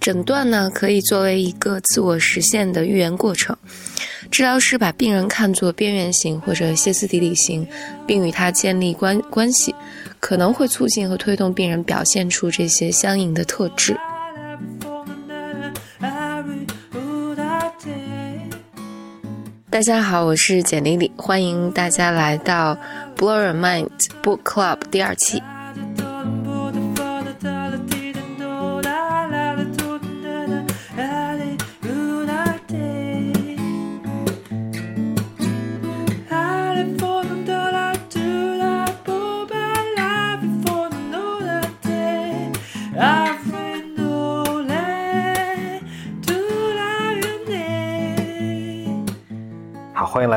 诊断呢，可以作为一个自我实现的预言过程。治疗师把病人看作边缘型或者歇斯底里型，并与他建立关关系，可能会促进和推动病人表现出这些相应的特质。大家好，我是简丽丽，欢迎大家来到 Blow Your Mind Book Club 第二期。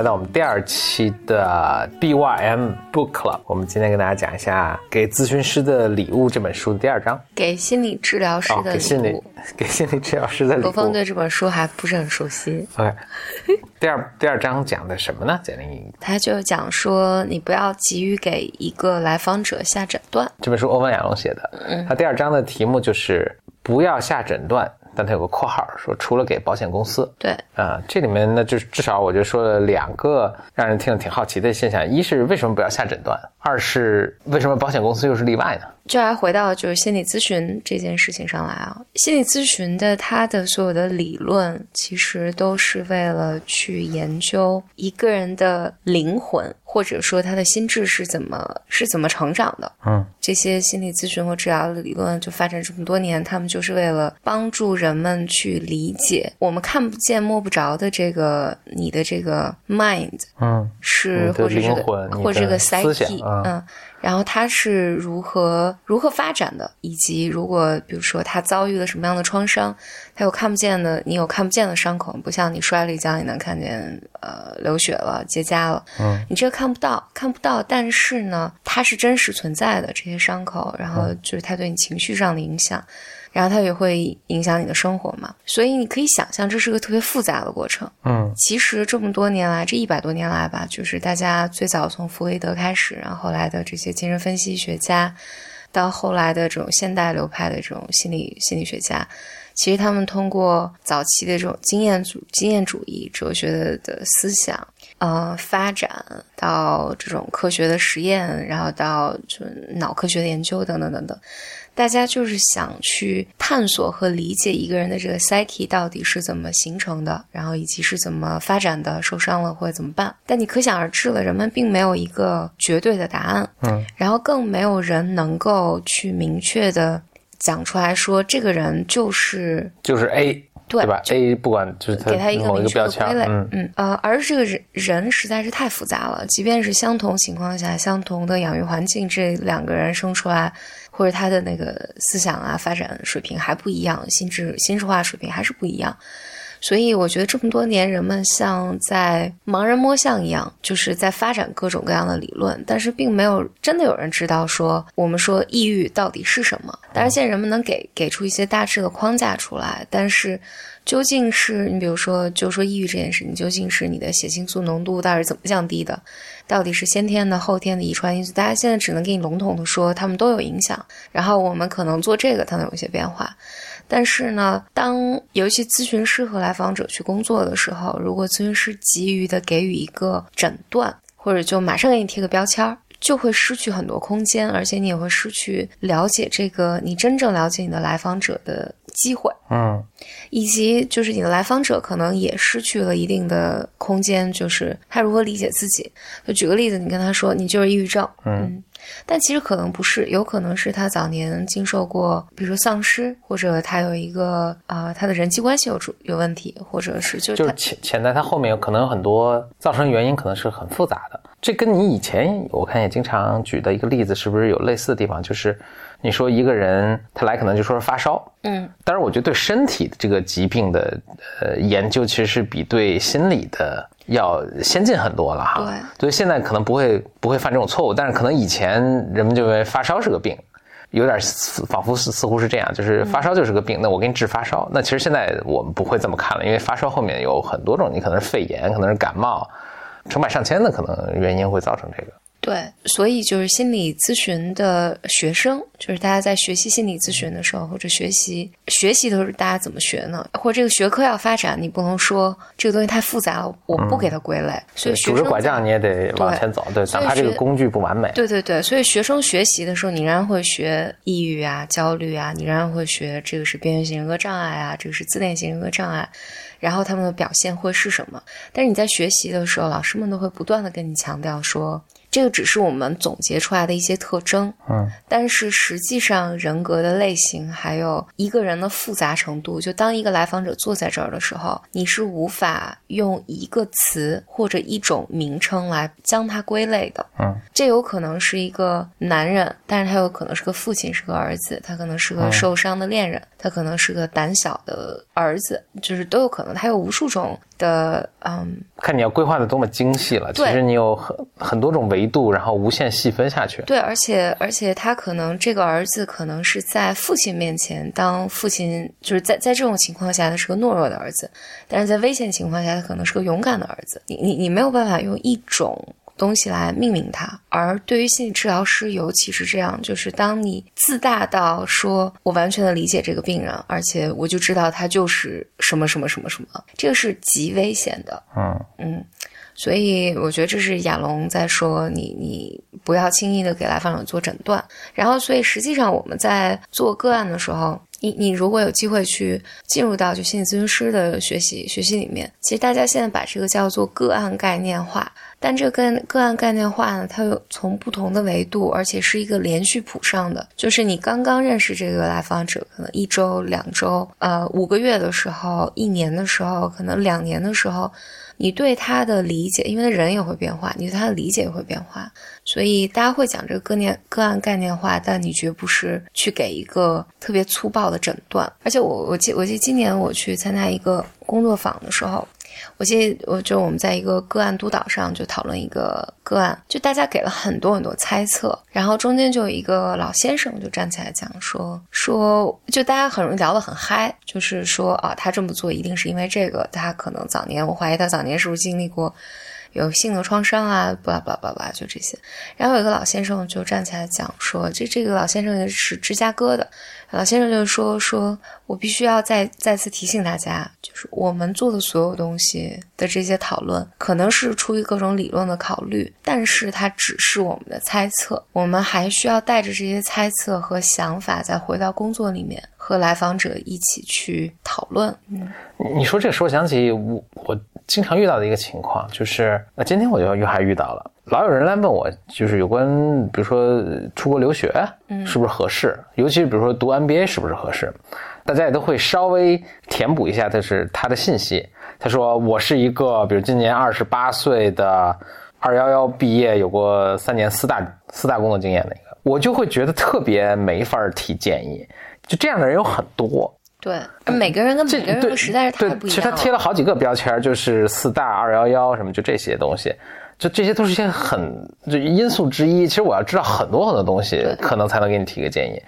来到我们第二期的 BYM Book Club。我们今天跟大家讲一下《给咨询师的礼物》这本书的第二章。给心理治疗师的礼物。给心理治疗师的礼物。罗峰对这本书还不是很熟悉。OK，第二第二章讲的什么呢？简历。他就讲说，你不要急于给一个来访者下诊断。这本书欧文亚龙写的。嗯。他第二章的题目就是不要下诊断。但它有个括号说，除了给保险公司，对，啊，这里面呢，就是至少我就说了两个让人听了挺好奇的现象：一是为什么不要下诊断；二是为什么保险公司又是例外呢？就还回到就是心理咨询这件事情上来啊，心理咨询的它的所有的理论，其实都是为了去研究一个人的灵魂，或者说他的心智是怎么是怎么成长的。嗯，这些心理咨询和治疗的理论就发展这么多年，他们就是为了帮助人们去理解我们看不见摸不着的这个你的这个 mind，嗯，是或者这个或者这个 psyche，嗯。然后他是如何如何发展的，以及如果比如说他遭遇了什么样的创伤，他有看不见的，你有看不见的伤口，不像你摔了一跤，你能看见呃流血了、结痂了，嗯，你这个看不到，看不到，但是呢，它是真实存在的这些伤口，然后就是它对你情绪上的影响。然后它也会影响你的生活嘛，所以你可以想象这是个特别复杂的过程。嗯，其实这么多年来，这一百多年来吧，就是大家最早从弗洛伊德开始，然后后来的这些精神分析学家，到后来的这种现代流派的这种心理心理学家，其实他们通过早期的这种经验主经验主义哲学的的思想，呃，发展到这种科学的实验，然后到就脑科学的研究等等等等。大家就是想去探索和理解一个人的这个 psyche 到底是怎么形成的，然后以及是怎么发展的，受伤了会怎么办？但你可想而知了，人们并没有一个绝对的答案，嗯，然后更没有人能够去明确的讲出来说这个人就是就是 A。对吧？A 不管就是给他一个明确的归类，嗯嗯呃，而这个人人实在是太复杂了，即便是相同情况下、相同的养育环境，这两个人生出来，或者他的那个思想啊、发展水平还不一样，心智心智化水平还是不一样。所以我觉得这么多年，人们像在盲人摸象一样，就是在发展各种各样的理论，但是并没有真的有人知道说我们说抑郁到底是什么。当然，现在人们能给给出一些大致的框架出来，但是究竟是你比如说，就说抑郁这件事，你究竟是你的血清素浓度到底是怎么降低的？到底是先天的、后天的遗传因素？大家现在只能给你笼统的说，他们都有影响。然后我们可能做这个，它能有一些变化。但是呢，当尤其咨询师和来访者去工作的时候，如果咨询师急于的给予一个诊断，或者就马上给你贴个标签儿，就会失去很多空间，而且你也会失去了解这个你真正了解你的来访者的机会。嗯，以及就是你的来访者可能也失去了一定的空间，就是他如何理解自己。就举个例子，你跟他说你就是抑郁症，嗯。但其实可能不是，有可能是他早年经受过，比如说丧失，或者他有一个啊，他的人际关系有出有问题，或者是就就是潜潜在他后面有可能有很多造成原因，可能是很复杂的。这跟你以前我看也经常举的一个例子，是不是有类似的地方？就是你说一个人他来可能就说是发烧，嗯，但是我觉得对身体的这个疾病的呃研究，其实是比对心理的。要先进很多了哈，对，所以现在可能不会不会犯这种错误，但是可能以前人们就认为发烧是个病，有点仿佛似似乎是这样，就是发烧就是个病，那我给你治发烧。那其实现在我们不会这么看了，因为发烧后面有很多种，你可能是肺炎，可能是感冒，成百上千的可能原因会造成这个。对，所以就是心理咨询的学生，就是大家在学习心理咨询的时候，或者学习学习的时候，大家怎么学呢？或者这个学科要发展，你不能说这个东西太复杂了，我不给它归类。所以，拄着拐杖你也得往前走，对，哪怕这个工具不完美。对对对，所以学生学习的时候，你仍然会学抑郁啊、焦虑啊，你仍然会学这个是边缘型人格障碍啊，这个是自恋型人格障碍。然后他们的表现会是什么？但是你在学习的时候，老师们都会不断的跟你强调说。这个只是我们总结出来的一些特征，嗯，但是实际上人格的类型还有一个人的复杂程度，就当一个来访者坐在这儿的时候，你是无法用一个词或者一种名称来将它归类的，嗯，这有可能是一个男人，但是他有可能是个父亲，是个儿子，他可能是个受伤的恋人，他可能是个胆小的儿子，就是都有可能，他有无数种。的嗯，看你要规划的多么精细了。其实你有很很多种维度，然后无限细分下去。对，而且而且他可能这个儿子可能是在父亲面前，当父亲就是在在这种情况下，他是个懦弱的儿子；但是在危险情况下，他可能是个勇敢的儿子。你你你没有办法用一种。东西来命名它，而对于心理治疗师，尤其是这样，就是当你自大到说我完全的理解这个病人，而且我就知道他就是什么什么什么什么，这个是极危险的。嗯嗯，所以我觉得这是亚龙在说你你不要轻易的给来访者做诊断。然后，所以实际上我们在做个案的时候，你你如果有机会去进入到就心理咨询师的学习学习里面，其实大家现在把这个叫做个案概念化。但这个个案概念化呢，它有从不同的维度，而且是一个连续谱上的。就是你刚刚认识这个来访者，可能一周、两周、呃五个月的时候，一年的时候，可能两年的时候，你对他的理解，因为人也会变化，你对他的理解也会变化。所以大家会讲这个个念个案概念化，但你绝不是去给一个特别粗暴的诊断。而且我我记我记得今年我去参加一个工作坊的时候。我记得，我就我们在一个个案督导上就讨论一个个案，就大家给了很多很多猜测，然后中间就有一个老先生就站起来讲说说，就大家很容易聊得很嗨，就是说啊，他这么做一定是因为这个，他可能早年，我怀疑他早年是不是经历过有性的创伤啊，巴拉巴拉巴拉，就这些。然后有一个老先生就站起来讲说，这这个老先生也是芝加哥的。老先生就说：“说我必须要再再次提醒大家，就是我们做的所有东西的这些讨论，可能是出于各种理论的考虑，但是它只是我们的猜测。我们还需要带着这些猜测和想法，再回到工作里面，和来访者一起去讨论。”嗯，你说这个，时候想起我我经常遇到的一个情况，就是那今天我就又还遇到了。老有人来问我，就是有关，比如说出国留学，嗯是不是合适？尤其是比如说读 MBA 是不是合适？大家也都会稍微填补一下，就是他的信息。他说我是一个，比如今年二十八岁的二幺幺毕业，有过三年四大四大工作经验的一个，我就会觉得特别没法提建议。就这样的人有很多。对，每个人跟每个人实在是太不一样。其实他贴了好几个标签，就是四大二幺幺什么，就这些东西。就这些都是一些很就因素之一。其实我要知道很多很多东西，可能才能给你提个建议。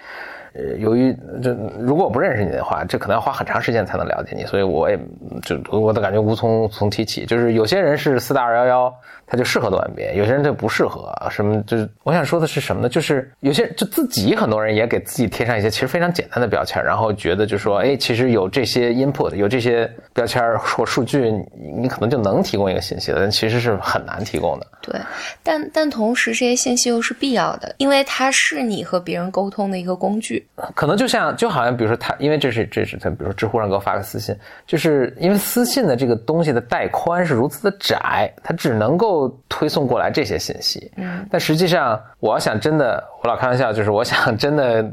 呃，由于这如果我不认识你的话，这可能要花很长时间才能了解你，所以我也就我的感觉无从从提起。就是有些人是四大二幺幺。他就适合做 MBA，有些人就不适合。什么就是我想说的是什么呢？就是有些就自己很多人也给自己贴上一些其实非常简单的标签，然后觉得就说，哎，其实有这些 input，有这些标签或数据，你可能就能提供一个信息了，但其实是很难提供的。对，但但同时这些信息又是必要的，因为它是你和别人沟通的一个工具。可能就像就好像比如说他，因为这是这是他，比如说知乎上给我发个私信，就是因为私信的这个东西的带宽是如此的窄，它只能够。推送过来这些信息，嗯，但实际上，我要想真的，我老开玩笑，就是我想真的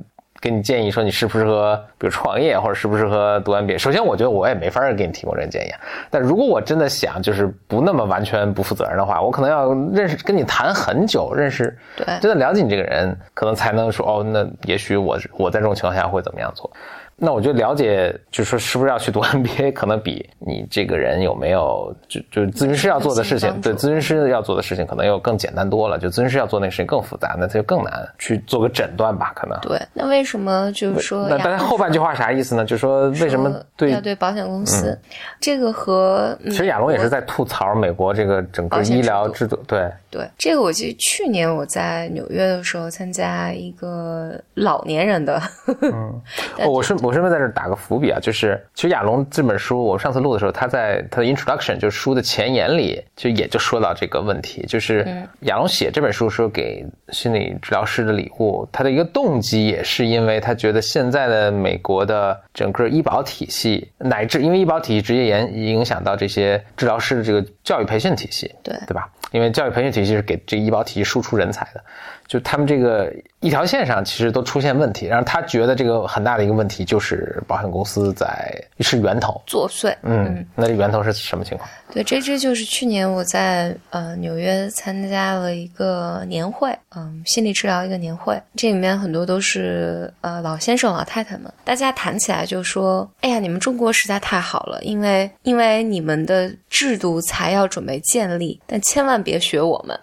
给你建议说你适不适合，比如创业或者适不适合读 MBA。首先，我觉得我也没法给你提供这个建议。但如果我真的想就是不那么完全不负责任的话，我可能要认识跟你谈很久，认识，对，真的了解你这个人，可能才能说哦，那也许我我在这种情况下会怎么样做。那我就了解，就是说是不是要去读 MBA，可能比你这个人有没有就就咨询师要做的事情，对咨询师要做的事情可能又更简单多了。就咨询师要做那个事情更复杂，那他就更难去做个诊断吧？可能对。那为什么就是说？那大家后半句话啥意思呢？就是说为什么对要对保险公司？这个和其实亚龙也是在吐槽美国这个整个医疗制度。对对，这个我记得去年我在纽约的时候参加一个老年人的。嗯，我是我。顺便在这打个伏笔啊，就是其实亚龙这本书，我上次录的时候，他在他的 introduction 就是书的前言里，就也就说到这个问题，就是亚龙写这本书说给心理治疗师的礼物，他的一个动机也是因为他觉得现在的美国的整个医保体系，乃至因为医保体系直接影影响到这些治疗师的这个教育培训体系，对对吧？因为教育培训体系是给这个医保体系输出人才的。就他们这个一条线上其实都出现问题，然后他觉得这个很大的一个问题就是保险公司在是源头作祟。嗯，那这源头是什么情况？对，这这就是去年我在呃纽约参加了一个年会，嗯，心理治疗一个年会，这里面很多都是呃老先生老太太们，大家谈起来就说，哎呀，你们中国实在太好了，因为因为你们的制度才要准备建立，但千万别学我们。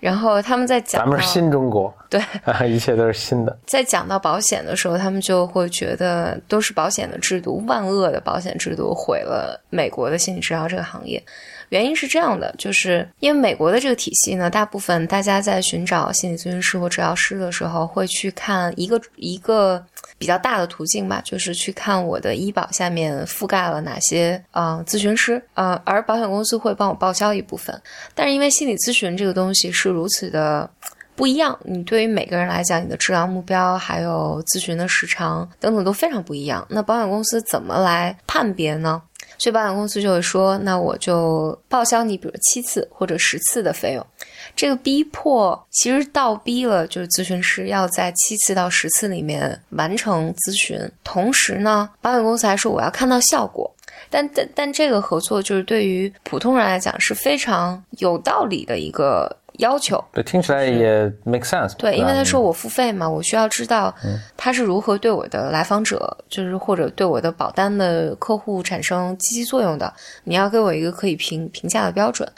然后他们在讲，咱们是新中国，对，一切都是新的。在讲到保险的时候，他们就会觉得都是保险的制度，万恶的保险制度毁了美国的心理治疗这个行业。原因是这样的，就是因为美国的这个体系呢，大部分大家在寻找心理咨询师或治疗师的时候，会去看一个一个比较大的途径吧，就是去看我的医保下面覆盖了哪些啊咨询师啊，而保险公司会帮我报销一部分。但是因为心理咨询这个东西是如此的不一样，你对于每个人来讲，你的治疗目标还有咨询的时长等等都非常不一样。那保险公司怎么来判别呢？所以保险公司就会说，那我就报销你，比如七次或者十次的费用。这个逼迫其实倒逼了，就是咨询师要在七次到十次里面完成咨询。同时呢，保险公司还说我要看到效果。但但但这个合作就是对于普通人来讲是非常有道理的一个。要求对，听起来也 make sense。对，因为他说我付费嘛，我需要知道他是如何对我的来访者，就是或者对我的保单的客户产生积极作用的。你要给我一个可以评评价的标准，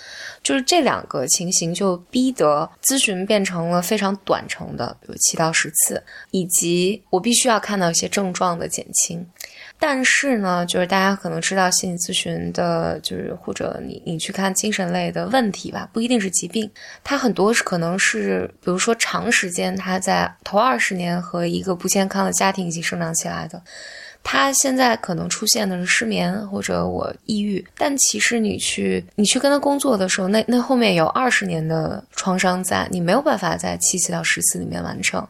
就是这两个情形就逼得咨询变成了非常短程的，比如七到十次，以及我必须要看到一些症状的减轻。但是呢，就是大家可能知道心理咨询的，就是或者你你去看精神类的问题吧，不一定是疾病，它很多是可能是，比如说长时间他在头二十年和一个不健康的家庭一起生长起来的，他现在可能出现的是失眠或者我抑郁，但其实你去你去跟他工作的时候，那那后面有二十年的创伤在，你没有办法在七次到十次里面完成。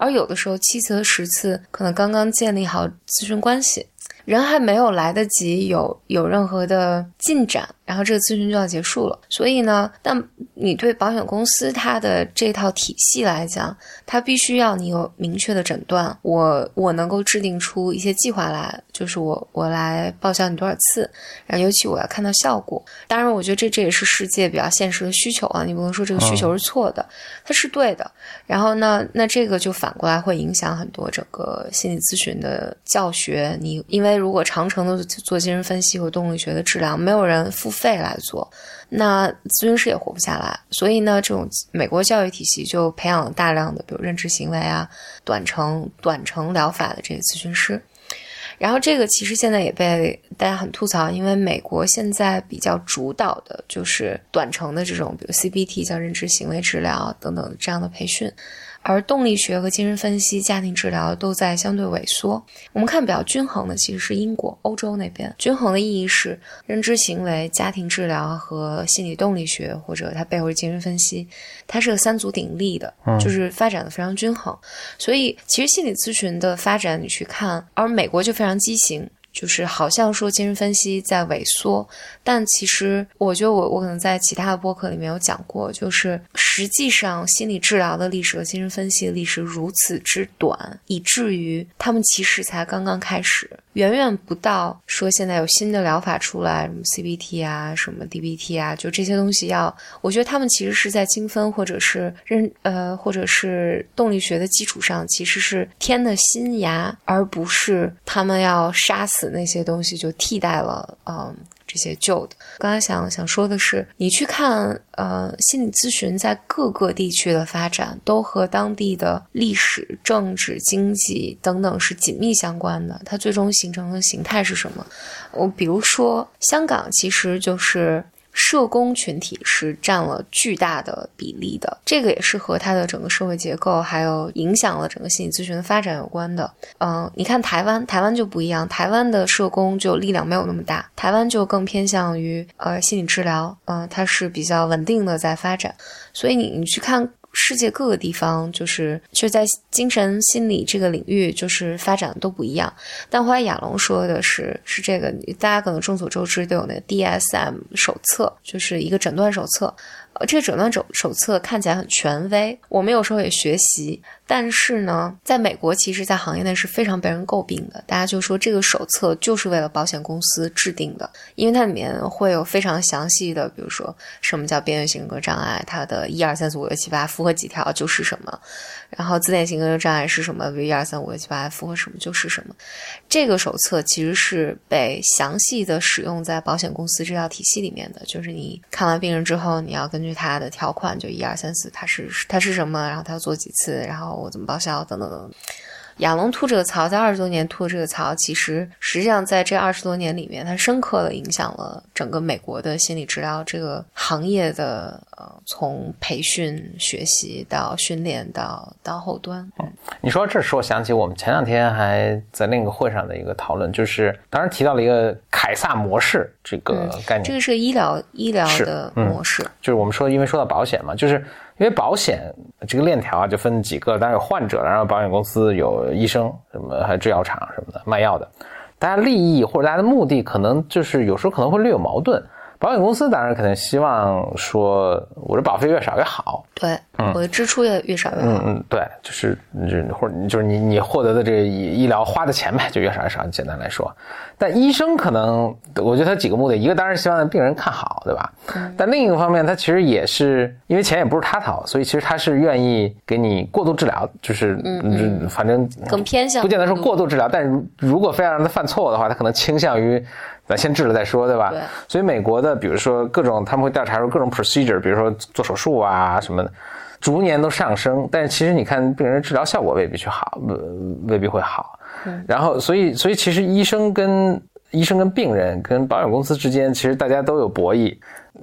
而有的时候，七次和十次可能刚刚建立好咨询关系，人还没有来得及有有任何的进展。然后这个咨询就要结束了，所以呢，但你对保险公司它的这套体系来讲，它必须要你有明确的诊断，我我能够制定出一些计划来，就是我我来报销你多少次，然后尤其我要看到效果。当然，我觉得这这也是世界比较现实的需求啊，你不能说这个需求是错的，它是对的。然后呢那这个就反过来会影响很多整个心理咨询的教学。你因为如果长程的做精神分析和动力学的治疗，没有人付。费来做，那咨询师也活不下来。所以呢，这种美国教育体系就培养了大量的，比如认知行为啊、短程短程疗法的这些咨询师。然后这个其实现在也被大家很吐槽，因为美国现在比较主导的就是短程的这种，比如 CBT 叫认知行为治疗等等这样的培训。而动力学和精神分析、家庭治疗都在相对萎缩。我们看比较均衡的其实是英国、欧洲那边。均衡的意义是认知行为、家庭治疗和心理动力学，或者它背后是精神分析，它是个三足鼎立的，就是发展的非常均衡。所以，其实心理咨询的发展，你去看，而美国就非常畸形。就是好像说精神分析在萎缩，但其实我觉得我我可能在其他的播客里面有讲过，就是实际上心理治疗的历史和精神分析的历史如此之短，以至于他们其实才刚刚开始，远远不到说现在有新的疗法出来，什么 CBT 啊，什么 DBT 啊，就这些东西要，我觉得他们其实是在精分或者是认呃或者是动力学的基础上，其实是添的新芽，而不是他们要杀死那些东西就替代了嗯。这些旧的，刚才想想说的是，你去看，呃，心理咨询在各个地区的发展，都和当地的历史、政治、经济等等是紧密相关的。它最终形成的形态是什么？我比如说，香港其实就是。社工群体是占了巨大的比例的，这个也是和它的整个社会结构，还有影响了整个心理咨询的发展有关的。嗯，你看台湾，台湾就不一样，台湾的社工就力量没有那么大，台湾就更偏向于呃心理治疗，嗯，它是比较稳定的在发展，所以你你去看。世界各个地方，就是就在精神心理这个领域，就是发展都不一样。但后来亚龙说的是，是这个，大家可能众所周知都有那个 DSM 手册，就是一个诊断手册。呃，这个诊断手手册看起来很权威，我们有时候也学习。但是呢，在美国，其实，在行业内是非常被人诟病的。大家就说这个手册就是为了保险公司制定的，因为它里面会有非常详细的，比如说什么叫边缘性格障碍，它的一二三四五六七八符合几条就是什么。然后自恋型格障碍是什么？比如一二三五六七八符合什么就是什么。这个手册其实是被详细的使用在保险公司这套体系里面的。就是你看完病人之后，你要根据他的条款，就一二三四，他是他是什么，然后他要做几次，然后我怎么报销，等等等等。亚龙吐这个槽，在二十多年吐这个槽，其实实际上在这二十多年里面，它深刻的影响了整个美国的心理治疗这个行业的呃，从培训、学习到训练到到后端。嗯，你说这使我想起我们前两天还在另一个会上的一个讨论，就是当时提到了一个凯撒模式这个概念。这个是医疗医疗的模式，就是我们说，因为说到保险嘛，就是。因为保险这个链条啊，就分几个，当然有患者，然后保险公司有医生，什么还有制药厂什么的卖药的，大家利益或者大家的目的可能就是有时候可能会略有矛盾。保险公司当然肯定希望说，我的保费越少越好。对，我的支出也越少越好。嗯嗯，对，就是就或者就是你你获得的这个医疗花的钱呗，就越少越少。简单来说，但医生可能，我觉得他几个目的，一个当然希望病人看好，对吧？嗯。但另一个方面，他其实也是因为钱也不是他掏，所以其实他是愿意给你过度治疗，就是嗯，反正更偏向不见得说过度治疗，但如如果非要让他犯错误的话，他可能倾向于。咱先治了再说，对吧？对。所以美国的，比如说各种，他们会调查出各种 procedure，比如说做手术啊什么的，逐年都上升。但是其实你看，病人治疗效果未必去好，未必会好。嗯。然后，所以，所以其实医生跟医生跟病人跟保险公司之间，其实大家都有博弈。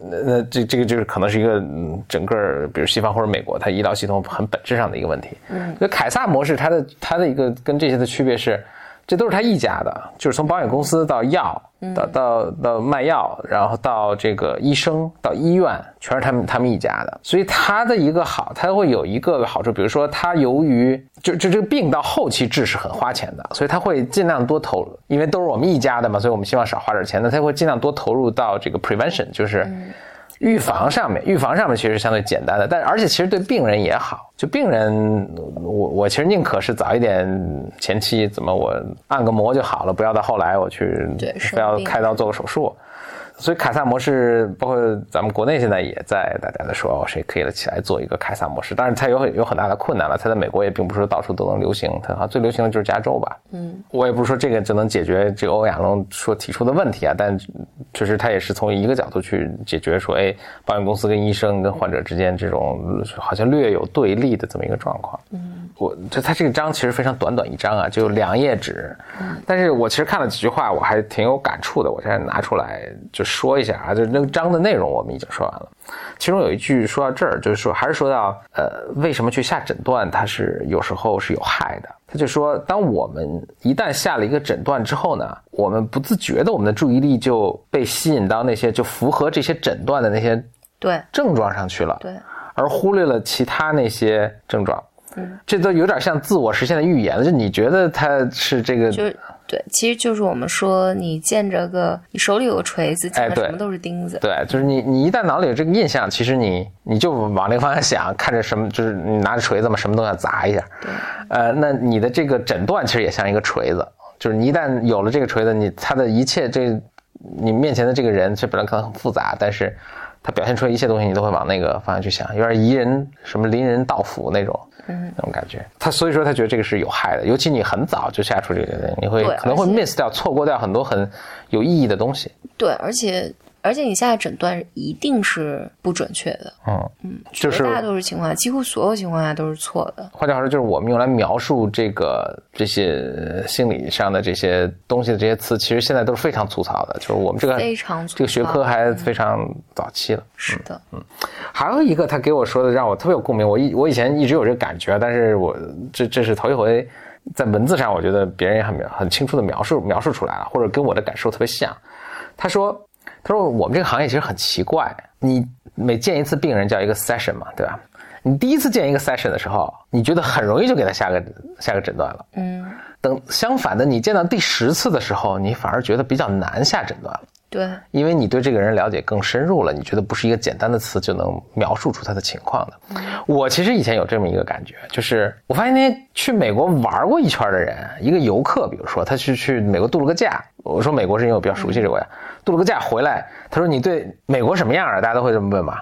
那那这这个就是可能是一个整个，比如西方或者美国，它医疗系统很本质上的一个问题。嗯。那凯撒模式，它的它的一个跟这些的区别是。这都是他一家的，就是从保险公司到药，到到到卖药，然后到这个医生，到医院，全是他们他们一家的。所以他的一个好，他会有一个好处，比如说他由于就就这个病到后期治是很花钱的，所以他会尽量多投，因为都是我们一家的嘛，所以我们希望少花点钱，那他会尽量多投入到这个 prevention，就是。预防上面，预防上面其实相对简单的，但而且其实对病人也好。就病人，我我其实宁可是早一点前期怎么我按个摩就好了，不要到后来我去非要开刀做个手术。所以凯撒模式，包括咱们国内现在也在大家在说，谁可以了起来做一个凯撒模式？但是它有有很大的困难了。它在美国也并不是到处都能流行，它好像最流行的就是加州吧。嗯，我也不是说这个就能解决这个欧亚龙说提出的问题啊，但确实它也是从一个角度去解决说，哎，保险公司跟医生跟患者之间这种好像略有对立的这么一个状况。嗯，我就它这个章其实非常短短一章啊，就两页纸。嗯，但是我其实看了几句话，我还挺有感触的。我现在拿出来就。说一下啊，就是那个章的内容我们已经说完了，其中有一句说到这儿，就是说还是说到呃，为什么去下诊断，它是有时候是有害的。他就说，当我们一旦下了一个诊断之后呢，我们不自觉的，我们的注意力就被吸引到那些就符合这些诊断的那些对症状上去了，对，而忽略了其他那些症状。嗯，这都有点像自我实现的预言了。就你觉得它是这个，就是对，其实就是我们说，你见着个，你手里有个锤子，见哎对着什么都是钉子。对，就是你你一旦脑里有这个印象，其实你你就往那个方向想，看着什么，就是你拿着锤子嘛，什么都想砸一下。对，呃，那你的这个诊断其实也像一个锤子，就是你一旦有了这个锤子，你他的一切这你面前的这个人，这本来可能很复杂，但是他表现出来一切东西，你都会往那个方向去想，有点疑人什么临人道府那种。嗯，那种感觉，他所以说他觉得这个是有害的，尤其你很早就下出这个决定，你会可能会 miss 掉、错过掉很多很有意义的东西。对，而且而且你现在诊断一定是不准确的，嗯嗯，就是大多数情况下，几乎所有情况下都是错的。换句话说，就是我们用来描述这个这些心理上的这些东西的这些词，其实现在都是非常粗糙的。就是我们这个非常粗糙这个学科还非常早期了。是的，嗯还有一个他给我说的让我特别有共鸣，我以我以前一直有这个感觉，但是我这这是头一回在文字上，我觉得别人也很很清楚的描述描述出来了，或者跟我的感受特别像。他说他说我们这个行业其实很奇怪，你每见一次病人叫一个 session 嘛，对吧？你第一次见一个 session 的时候，你觉得很容易就给他下个下个诊断了。嗯，等相反的，你见到第十次的时候，你反而觉得比较难下诊断了。对，因为你对这个人了解更深入了，你觉得不是一个简单的词就能描述出他的情况的。我其实以前有这么一个感觉，就是我发现那些去美国玩过一圈的人，一个游客，比如说他去去美国度了个假，我说美国是因为我比较熟悉这个国家，度了个假回来，他说你对美国什么样啊？大家都会这么问嘛？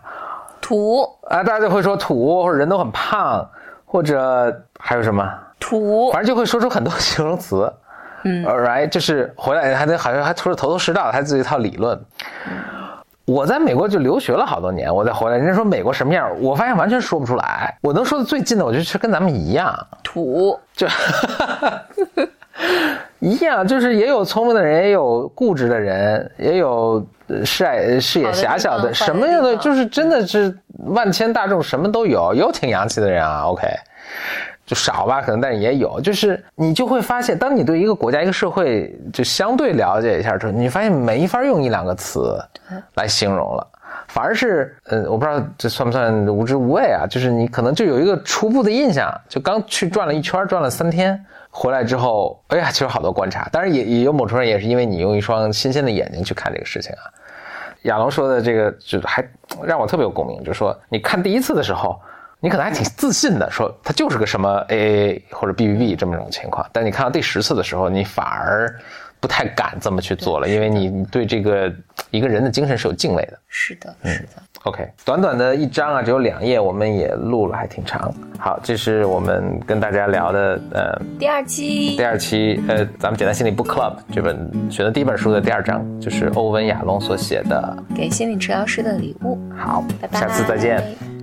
土啊，大家就会说土，或者人都很胖，或者还有什么？土反正就会说出很多形容词。嗯，right，就是回来还得好像还说的头头是道，还自己一套理论。我在美国就留学了好多年，我再回来，人家说美国什么样，我发现完全说不出来。我能说的最近的，我觉得是跟咱们一样，土，就 一样，就是也有聪明的人，也有固执的人，也有呃视野视野狭小的，什么样的，就是真的是万千大众什么都有，有挺洋气的人啊，OK。就少吧，可能，但是也有，就是你就会发现，当你对一个国家、一个社会就相对了解一下之后，你发现没法用一两个词来形容了，反而是，呃，我不知道这算不算无知无畏啊？就是你可能就有一个初步的印象，就刚去转了一圈，转了三天，回来之后，哎呀，其实好多观察，当然也也有某种人也是因为你用一双新鲜的眼睛去看这个事情啊。亚龙说的这个，就还让我特别有共鸣，就是说你看第一次的时候。你可能还挺自信的，说它就是个什么 A A A 或者 BBB 这么种情况，但你看到第十次的时候，你反而不太敢这么去做了，因为你你对这个一个人的精神是有敬畏的。是的，是的。OK，短短的一章啊，只有两页，我们也录了，还挺长。好，这是我们跟大家聊的，呃，第二期第二期，呃，咱们简单心理 Book Club 这本选的第一本书的第二章，就是欧文亚龙所写的。给心理治疗师的礼物。好，拜拜，下次再见。